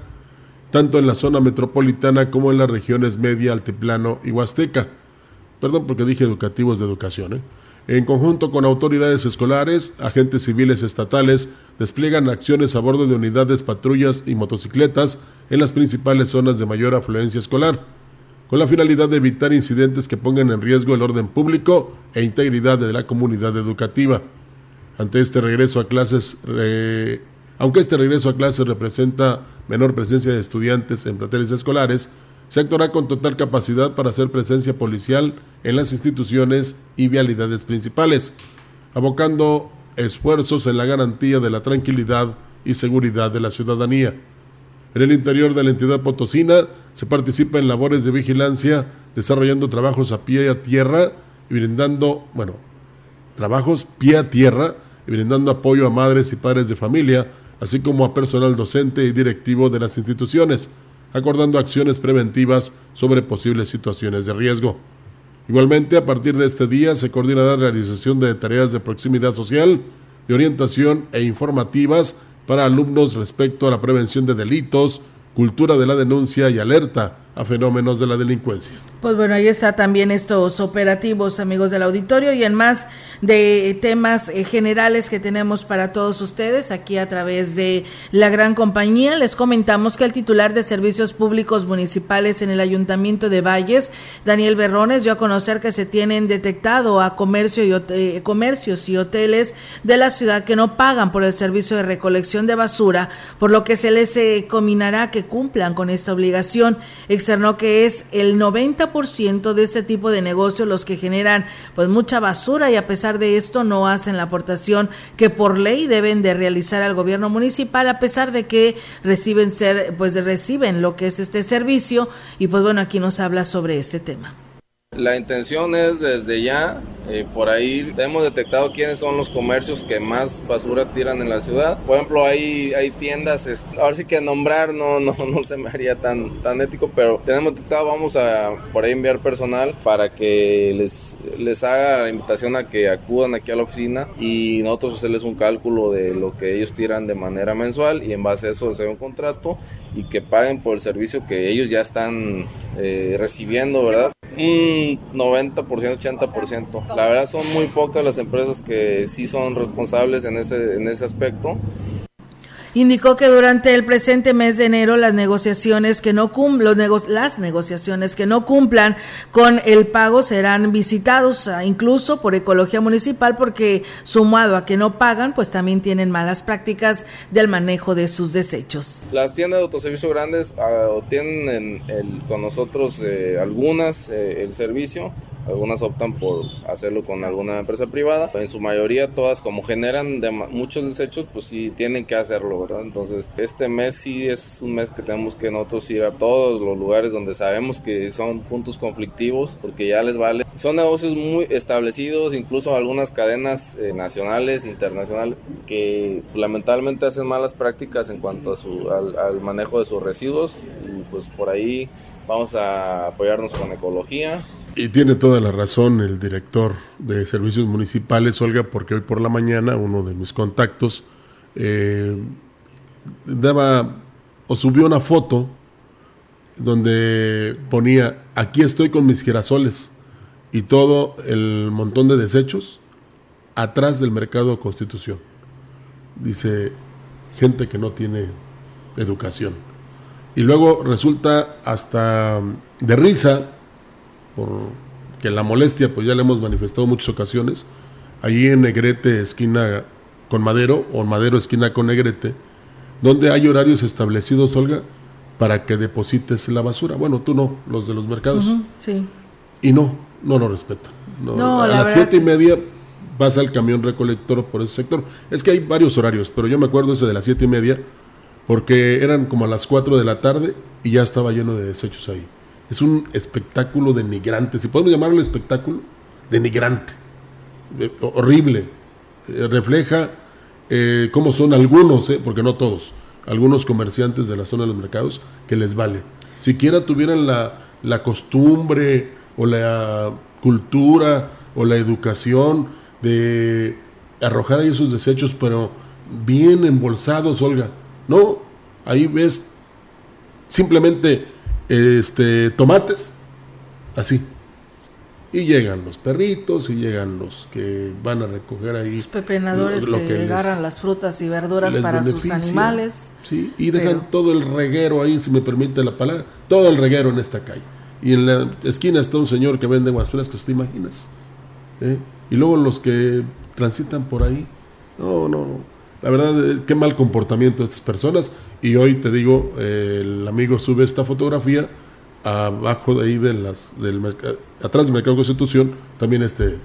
tanto en la zona metropolitana como en las regiones media, altiplano y huasteca. Perdón porque dije educativos de educación, ¿eh? En conjunto con autoridades escolares, agentes civiles estatales, despliegan acciones a bordo de unidades, patrullas y motocicletas en las principales zonas de mayor afluencia escolar, con la finalidad de evitar incidentes que pongan en riesgo el orden público e integridad de la comunidad educativa. Ante este regreso a clases, aunque este regreso a clases representa menor presencia de estudiantes en planteles escolares, se actuará con total capacidad para hacer presencia policial en las instituciones y vialidades principales, abocando esfuerzos en la garantía de la tranquilidad y seguridad de la ciudadanía. En el interior de la entidad potosina se participa en labores de vigilancia, desarrollando trabajos a pie a tierra y brindando, bueno, trabajos pie a tierra y brindando apoyo a madres y padres de familia, así como a personal docente y directivo de las instituciones, acordando acciones preventivas sobre posibles situaciones de riesgo. Igualmente, a partir de este día se coordina la realización de tareas de proximidad social, de orientación e informativas para alumnos respecto a la prevención de delitos, cultura de la denuncia y alerta a fenómenos de la delincuencia. Pues bueno, ahí está también estos operativos, amigos del auditorio, y en más de temas eh, generales que tenemos para todos ustedes aquí a través de la gran compañía. Les comentamos que el titular de Servicios Públicos Municipales en el Ayuntamiento de Valles, Daniel Berrones, dio a conocer que se tienen detectado a comercio y eh, comercios y hoteles de la ciudad que no pagan por el servicio de recolección de basura, por lo que se les eh, combinará que cumplan con esta obligación externó que es el 90% de este tipo de negocios los que generan pues mucha basura y a pesar de esto no hacen la aportación que por ley deben de realizar al gobierno municipal a pesar de que reciben ser pues reciben lo que es este servicio y pues bueno aquí nos habla sobre este tema. La intención es desde ya, eh, por ahí hemos detectado quiénes son los comercios que más basura tiran en la ciudad. Por ejemplo, hay, hay tiendas, ahora sí que nombrar no, no, no se me haría tan, tan ético, pero tenemos detectado, vamos a por ahí enviar personal para que les, les haga la invitación a que acudan aquí a la oficina y nosotros hacerles un cálculo de lo que ellos tiran de manera mensual y en base a eso hacer un contrato y que paguen por el servicio que ellos ya están eh, recibiendo, ¿verdad? Un 90%, 80%. La verdad son muy pocas las empresas que sí son responsables en ese, en ese aspecto Indicó que durante el presente mes de enero las negociaciones que no los las negociaciones que no cumplan con el pago serán visitados ah, incluso por Ecología Municipal porque sumado a que no pagan, pues también tienen malas prácticas del manejo de sus desechos. Las tiendas de autoservicio grandes uh, tienen con nosotros eh, algunas eh, el servicio algunas optan por hacerlo con alguna empresa privada. En su mayoría todas como generan muchos desechos, pues sí tienen que hacerlo, ¿verdad? Entonces este mes sí es un mes que tenemos que nosotros ir a todos los lugares donde sabemos que son puntos conflictivos porque ya les vale. Son negocios muy establecidos, incluso algunas cadenas eh, nacionales, internacionales, que lamentablemente hacen malas prácticas en cuanto a su, al, al manejo de sus residuos y pues por ahí vamos a apoyarnos con ecología y tiene toda la razón el director de servicios municipales, Olga, porque hoy por la mañana uno de mis contactos eh, daba o subió una foto donde ponía, aquí estoy con mis girasoles y todo el montón de desechos atrás del mercado Constitución. Dice, gente que no tiene educación. Y luego resulta hasta de risa que la molestia, pues ya le hemos manifestado muchas ocasiones, allí en Negrete, esquina con Madero, o Madero, esquina con Negrete, donde hay horarios establecidos, Olga, para que deposites la basura. Bueno, tú no, los de los mercados. sí. Y no, no lo respetan. No, a las siete y media pasa el camión recolector por ese sector. Es que hay varios horarios, pero yo me acuerdo ese de las siete y media, porque eran como a las cuatro de la tarde y ya estaba lleno de desechos ahí. Es un espectáculo denigrante, si podemos llamarlo espectáculo, denigrante, eh, horrible. Eh, refleja eh, cómo son algunos, porque no todos, algunos comerciantes de la zona de los mercados que les vale. Siquiera tuvieran la, la costumbre o la cultura o la educación de arrojar ahí esos desechos, pero bien embolsados, Olga. No, ahí ves simplemente este, tomates, así. Y llegan los perritos y llegan los que van a recoger ahí. Los pepenadores que, agarran las frutas y verduras para sus animales. Sí, y dejan todo el reguero ahí, si me permite la palabra, todo el reguero en esta calle. Y en la esquina está un señor que vende aguas frescas, ¿te imaginas? ¿Eh? Y luego los que transitan por ahí. No, no, no. La verdad, qué mal comportamiento de estas personas. Y hoy te digo, el amigo sube esta fotografía abajo de ahí de las, del atrás del Mercado de Constitución, también este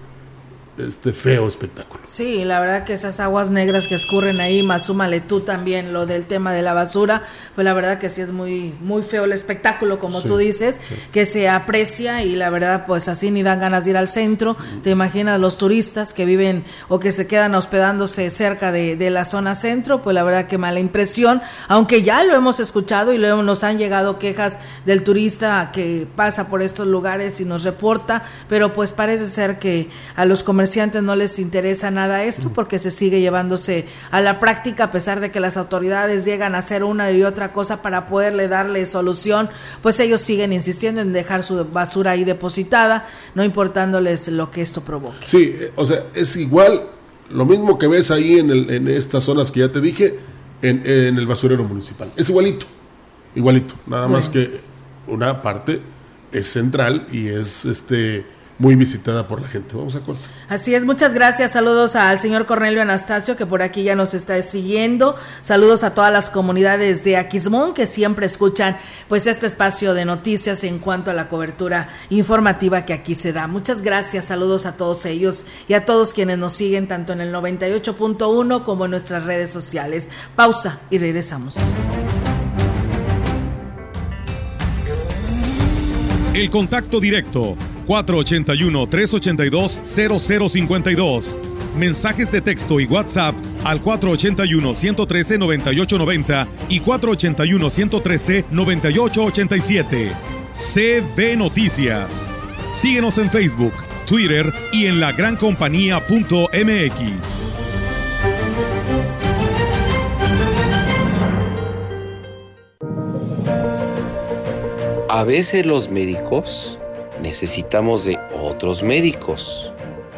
este feo espectáculo. Sí, la verdad que esas aguas negras que escurren ahí, más súmale tú también lo del tema de la basura, pues la verdad que sí es muy muy feo el espectáculo, como tú dices, que se aprecia y la verdad pues así ni dan ganas de ir al centro. Te imaginas los turistas que viven o que se quedan hospedándose cerca de, de, la zona centro, pues la verdad que mala impresión, aunque ya lo hemos escuchado y luego nos han llegado quejas del turista que pasa por estos lugares y nos reporta, pero pues parece ser que a los comerciantes comerciantes no les interesa nada esto porque se sigue llevándose a la práctica a pesar de que las autoridades llegan a hacer una y otra cosa para poderle darle solución, pues ellos siguen insistiendo en dejar su basura ahí depositada, no importándoles lo que esto provoque. Sí, o sea, es igual, lo mismo que ves ahí en, el, en estas zonas que ya te dije, en, en, el basurero municipal. Es igualito, igualito, nada más que una parte es central y es este muy visitada por la gente. Vamos a cortar. Así es, muchas gracias. Saludos al señor Cornelio Anastasio, que por aquí ya nos está siguiendo. Saludos a todas las comunidades de Aquismón que siempre escuchan pues este espacio de noticias en cuanto a la cobertura informativa que aquí se da. Muchas gracias. Saludos a todos ellos y a todos quienes nos siguen tanto en el 98.1 como en nuestras redes sociales. Pausa y regresamos. El contacto directo 481-382-0052. Mensajes de texto y WhatsApp al 481-113-9890 y 481-113-9887. CB Noticias. Síguenos en Facebook, Twitter y en lagrancompañía.mx. A veces los médicos necesitamos de otros médicos.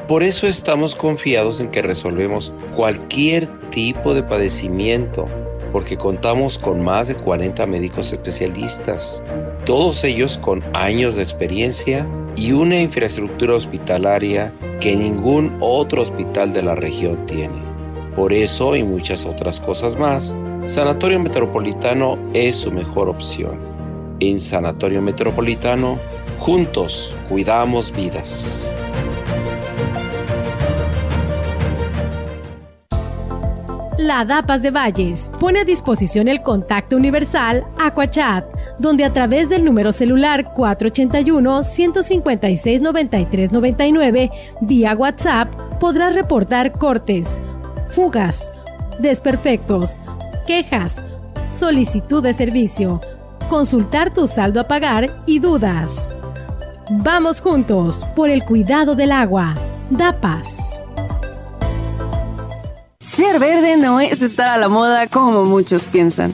Por eso estamos confiados en que resolvemos cualquier tipo de padecimiento, porque contamos con más de 40 médicos especialistas, todos ellos con años de experiencia y una infraestructura hospitalaria que ningún otro hospital de la región tiene. Por eso y muchas otras cosas más, Sanatorio Metropolitano es su mejor opción. En Sanatorio Metropolitano, Juntos cuidamos vidas. La DAPAS de Valles pone a disposición el contacto universal Aquachat, donde a través del número celular 481-156-9399 vía WhatsApp podrás reportar cortes, fugas, desperfectos, quejas, solicitud de servicio, consultar tu saldo a pagar y dudas. Vamos juntos por el cuidado del agua. Da paz. Ser verde no es estar a la moda como muchos piensan.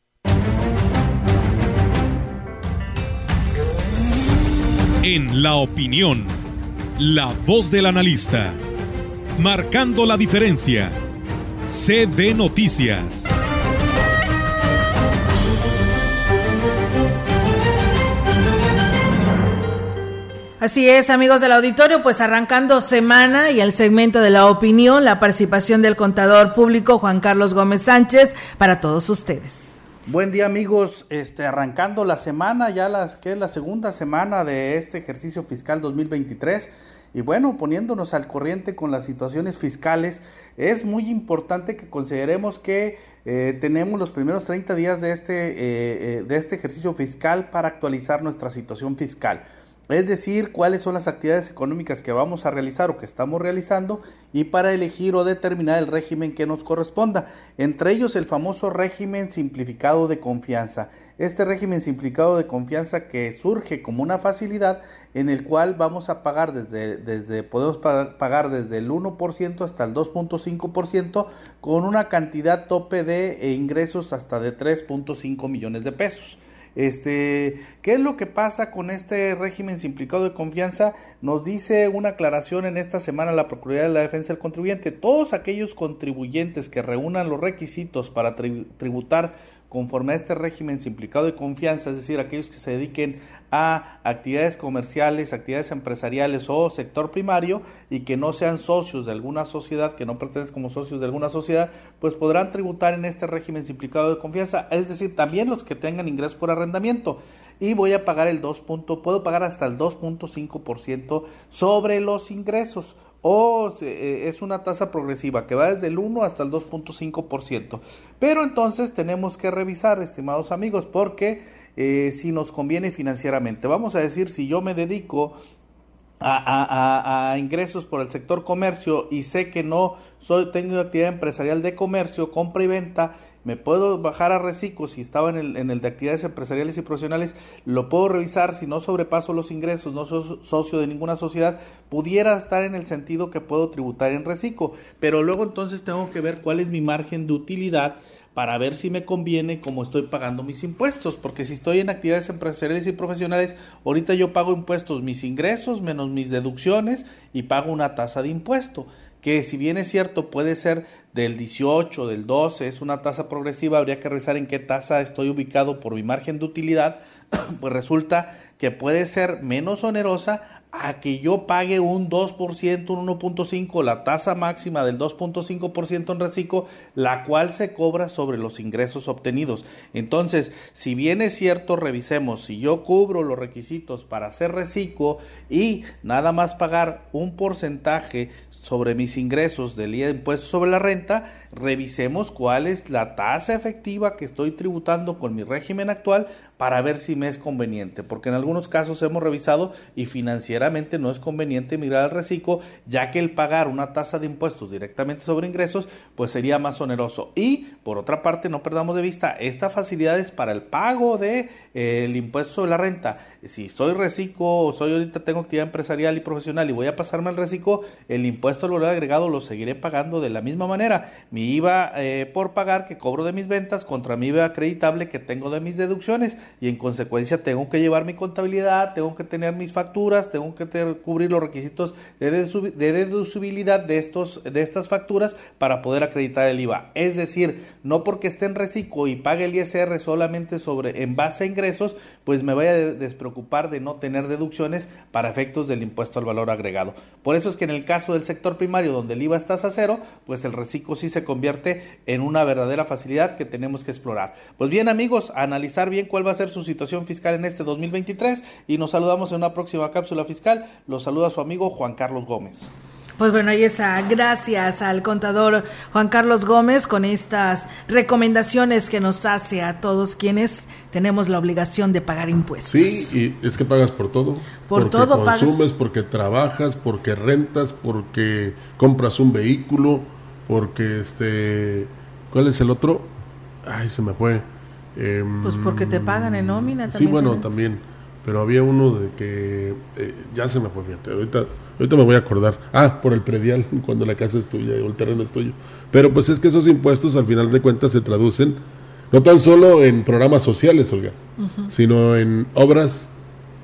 En la opinión la voz del analista. Marcando la diferencia. CB Noticias. Así es, amigos del auditorio, pues arrancando semana y el segmento de la opinión, la participación del contador público Juan Carlos Gómez Sánchez para todos ustedes. Buen día amigos, este arrancando la semana, ya las que es la segunda semana de este ejercicio fiscal 2023 y bueno, poniéndonos al corriente con las situaciones fiscales, es muy importante que consideremos que eh, tenemos los primeros 30 días de este, eh, eh, de este ejercicio fiscal para actualizar nuestra situación fiscal es decir, cuáles son las actividades económicas que vamos a realizar o que estamos realizando y para elegir o determinar el régimen que nos corresponda, entre ellos el famoso régimen simplificado de confianza. Este régimen simplificado de confianza que surge como una facilidad en el cual vamos a pagar desde, desde podemos pagar desde el 1% hasta el 2.5% con una cantidad tope de ingresos hasta de 3.5 millones de pesos. Este, ¿Qué es lo que pasa con este régimen simplificado de confianza? Nos dice una aclaración en esta semana la Procuraduría de la Defensa del Contribuyente. Todos aquellos contribuyentes que reúnan los requisitos para tributar conforme a este régimen simplificado de confianza, es decir, aquellos que se dediquen a actividades comerciales, actividades empresariales o sector primario y que no sean socios de alguna sociedad, que no pertenezcan como socios de alguna sociedad, pues podrán tributar en este régimen simplificado de confianza, es decir, también los que tengan ingresos por arrendamiento y voy a pagar el 2. puedo pagar hasta el 2.5% sobre los ingresos o eh, es una tasa progresiva que va desde el 1 hasta el 2.5%. Pero entonces tenemos que revisar, estimados amigos, porque eh, si nos conviene financieramente. Vamos a decir, si yo me dedico a, ingresos por el sector comercio y sé que no soy, tengo actividad empresarial de comercio, compra y venta, me puedo bajar a reciclo si estaba en el, de actividades empresariales y profesionales, lo puedo revisar si no sobrepaso los ingresos, no soy socio de ninguna sociedad, pudiera estar en el sentido que puedo tributar en reciclo, pero luego entonces tengo que ver cuál es mi margen de utilidad para ver si me conviene cómo estoy pagando mis impuestos, porque si estoy en actividades empresariales y profesionales, ahorita yo pago impuestos, mis ingresos menos mis deducciones y pago una tasa de impuesto que si bien es cierto puede ser del 18, del 12, es una tasa progresiva, habría que revisar en qué tasa estoy ubicado por mi margen de utilidad, pues resulta que puede ser menos onerosa a que yo pague un 2%, un 1.5, la tasa máxima del 2.5% en reciclo, la cual se cobra sobre los ingresos obtenidos. Entonces, si bien es cierto, revisemos, si yo cubro los requisitos para hacer reciclo y nada más pagar un porcentaje sobre mis ingresos del impuesto sobre la renta, revisemos cuál es la tasa efectiva que estoy tributando con mi régimen actual para ver si me es conveniente, porque en algunos casos hemos revisado y financieramente no es conveniente mirar al reciclo, ya que el pagar una tasa de impuestos directamente sobre ingresos, pues sería más oneroso. Y por otra parte, no perdamos de vista, esta facilidad es para el pago de eh, impuesto sobre la renta. Si soy reciclo o soy ahorita tengo actividad empresarial y profesional y voy a pasarme al reciclo, el impuesto al valor agregado lo seguiré pagando de la misma manera. Mi IVA eh, por pagar que cobro de mis ventas contra mi IVA acreditable que tengo de mis deducciones y en consecuencia tengo que llevar mi contabilidad, tengo que tener mis facturas, tengo que cubrir los requisitos de, deducibilidad de, estos, de estas facturas para poder acreditar el IVA. Es decir, no porque esté en reciclo y pague el ISR solamente sobre en base a ingresos, pues me vaya a despreocupar de no tener deducciones para efectos del impuesto al valor agregado. Por eso es que en el caso del sector primario donde el IVA está a cero, pues el reciclo sí se convierte en una verdadera facilidad que tenemos que explorar. Pues bien amigos, analizar bien cuál va a ser su situación fiscal en este 2023 y nos saludamos en una próxima cápsula fiscal. Los saluda su amigo Juan Carlos Gómez. Pues bueno, ahí está. Gracias al contador Juan Carlos Gómez con estas recomendaciones que nos hace a todos quienes tenemos la obligación de pagar impuestos. Sí, y es que pagas por todo. Por porque todo consumes, porque trabajas, porque rentas, porque compras un vehículo, porque este, ¿cuál es el otro? Ay, se me fue. Pues porque te pagan en nómina también. Sí, bueno, también. Pero había uno de que eh, ya se me fue, fíjate. Ahorita, ahorita me voy a acordar. Ah, por el predial, cuando la casa es tuya y el terreno es tuyo. Pero pues es que esos impuestos al final de cuentas se traducen no tan solo en programas sociales, Olga, sino en obras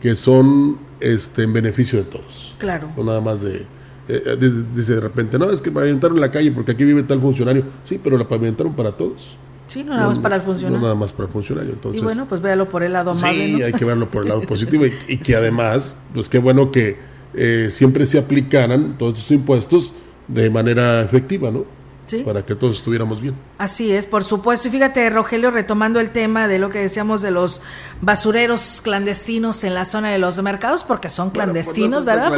que son este, en beneficio de todos. Claro. No nada más de, eh, eh, dice de repente, no, es que pavimentaron la calle porque aquí vive tal funcionario. Sí, pero la pavimentaron para todos. Sí, no nada más para el funcionario. No nada más para el funcionario. Entonces, y bueno, pues véalo por el lado amable. Sí, hay que verlo por el lado positivo y, que además, pues qué bueno que eh, siempre se aplicaran todos estos impuestos de manera efectiva, ¿no? Para que todos estuviéramos bien. Así es, por supuesto. Y fíjate, Rogelio, retomando el tema de lo que decíamos de los basureros clandestinos en la zona de los mercados, porque son pues, clandestinos, ¿verdad?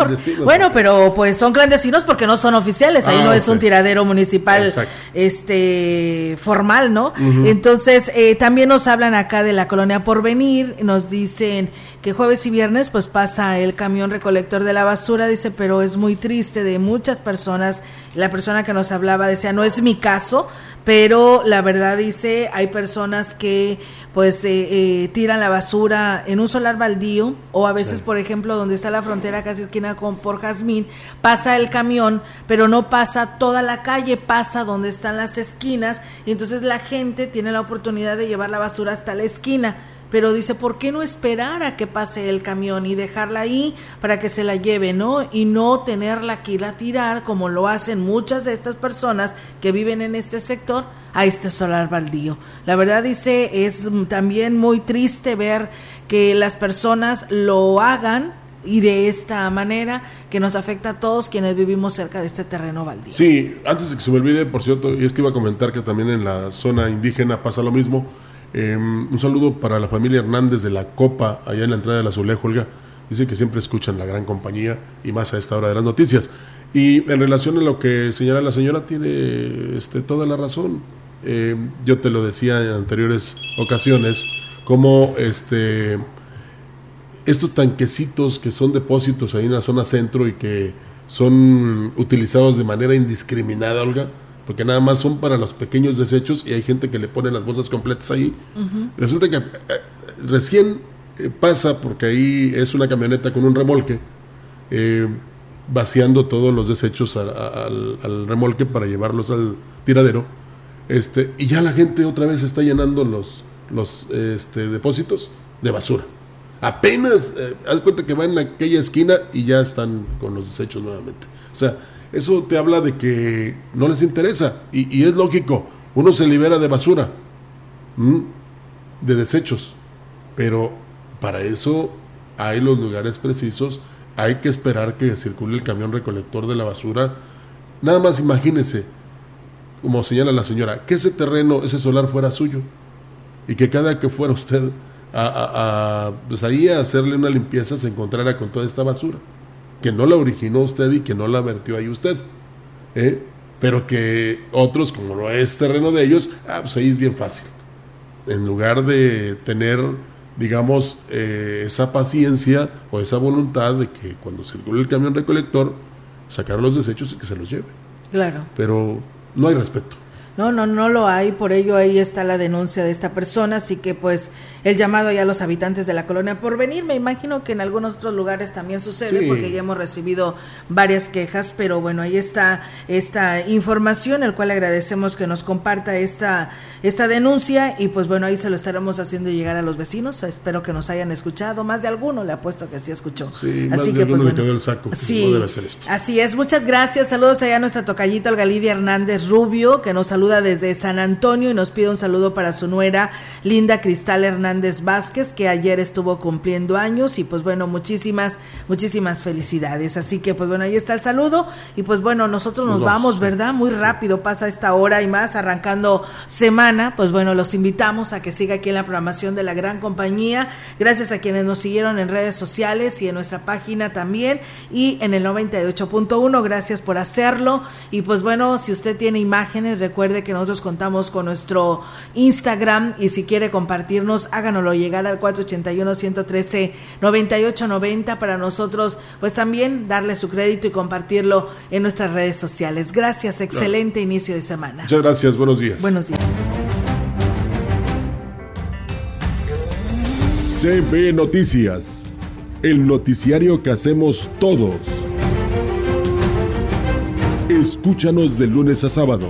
bueno, pero pues son clandestinos porque no son oficiales, ahí ah, no es un tiradero municipal este formal, ¿no? Entonces, eh, también nos hablan acá de la colonia Porvenir, nos dicen que jueves y viernes pues pasa el camión recolector de la basura, dice, pero es muy triste de muchas personas. La persona que nos hablaba decía, no es mi caso, pero la verdad dice, hay personas que pues eh, eh, tiran la basura en un solar baldío o a veces, por ejemplo, donde está la frontera casi esquina con por Jazmín, pasa el camión, pero no pasa toda la calle, pasa donde están las esquinas y entonces la gente tiene la oportunidad de llevar la basura hasta la esquina pero dice, ¿por qué no esperar a que pase el camión y dejarla ahí para que se la lleve, ¿no? Y no tenerla que ir a tirar como lo hacen muchas de estas personas que viven en este sector a este solar baldío. La verdad dice, es también muy triste ver que las personas lo hagan y de esta manera que nos afecta a todos quienes vivimos cerca de este terreno baldío. Sí, antes de que se me olvide, por cierto, y es que iba a comentar que también en la zona indígena pasa lo mismo Em, un saludo para la familia Hernández de la Copa, allá en la entrada de la Azulejo, Olga. Dice que siempre escuchan la gran compañía y más a esta hora de las noticias. Y en relación a lo que señala la señora, tiene este, toda la razón. Em, yo te lo decía en anteriores ocasiones, como este, estos tanquecitos que son depósitos ahí en la zona centro y que son utilizados de manera indiscriminada, Olga, porque nada más son para los pequeños desechos y hay gente que le pone las bolsas completas ahí. Resulta que eh, recién eh, pasa, porque ahí es una camioneta con un remolque, eh, vaciando todos los desechos al, remolque para llevarlos al tiradero, este, y ya la gente otra vez está llenando los, los este, depósitos de basura. Apenas, haz cuenta que va en aquella esquina y ya están con los desechos nuevamente. O sea, eso te habla de que no les interesa. Y, es lógico, uno se libera de basura, de desechos, pero para eso hay los lugares precisos, hay que esperar que circule el camión recolector de la basura. Nada más imagínese, como señala la señora, que ese terreno, ese solar fuera suyo y que cada que fuera usted a, a, pues ahí a hacerle una limpieza se encontrara con toda esta basura que no la originó usted y que no la vertió ahí usted. ¿eh? Pero que otros, como no es terreno de ellos, ah, pues ahí es bien fácil. En lugar de tener, digamos, eh, esa paciencia o esa voluntad de que cuando circule el camión recolector, sacar los desechos y que se los lleve. Claro. Pero no hay respeto. No, no, no lo hay, por ello ahí está la denuncia de esta persona, así que pues el llamado ya a los habitantes de la colonia por venir, me imagino que en algunos otros lugares también sucede porque ya hemos recibido varias quejas, pero bueno, ahí está esta información, el cual agradecemos que nos comparta esta esta denuncia. Y pues bueno, ahí se lo estaremos haciendo llegar a los vecinos, espero que nos hayan escuchado, más de alguno le apuesto que sí escuchó. Sí, más de alguno pues, le quedó el saco, sí, debe ser esto. Así es, muchas gracias, saludos allá a nuestra tocallita Olga Lidia Hernández Rubio, que nos saluda desde San Antonio y nos pide un saludo para su nuera Linda Cristal Hernández Vázquez, que ayer estuvo cumpliendo años y pues bueno, muchísimas, muchísimas felicidades. Así que pues bueno, ahí está el saludo y pues bueno, nosotros nos, vamos, ¿verdad? Muy rápido pasa esta hora y más arrancando semana. Pues bueno, los invitamos a que siga aquí en la programación de la gran compañía. Gracias a quienes nos siguieron en redes sociales y en nuestra página también y en el 98.1. Gracias por hacerlo. Y pues bueno, si usted tiene imágenes, recuerde que nosotros contamos con nuestro Instagram y si quiere compartirnos, háganoslo llegar al 481-113-9890 para nosotros, pues también darle su crédito y compartirlo en nuestras redes sociales. Gracias, excelente inicio de semana. Muchas gracias, buenos días. Buenos días. CB Noticias, el noticiario que hacemos todos. Escúchanos de lunes a sábado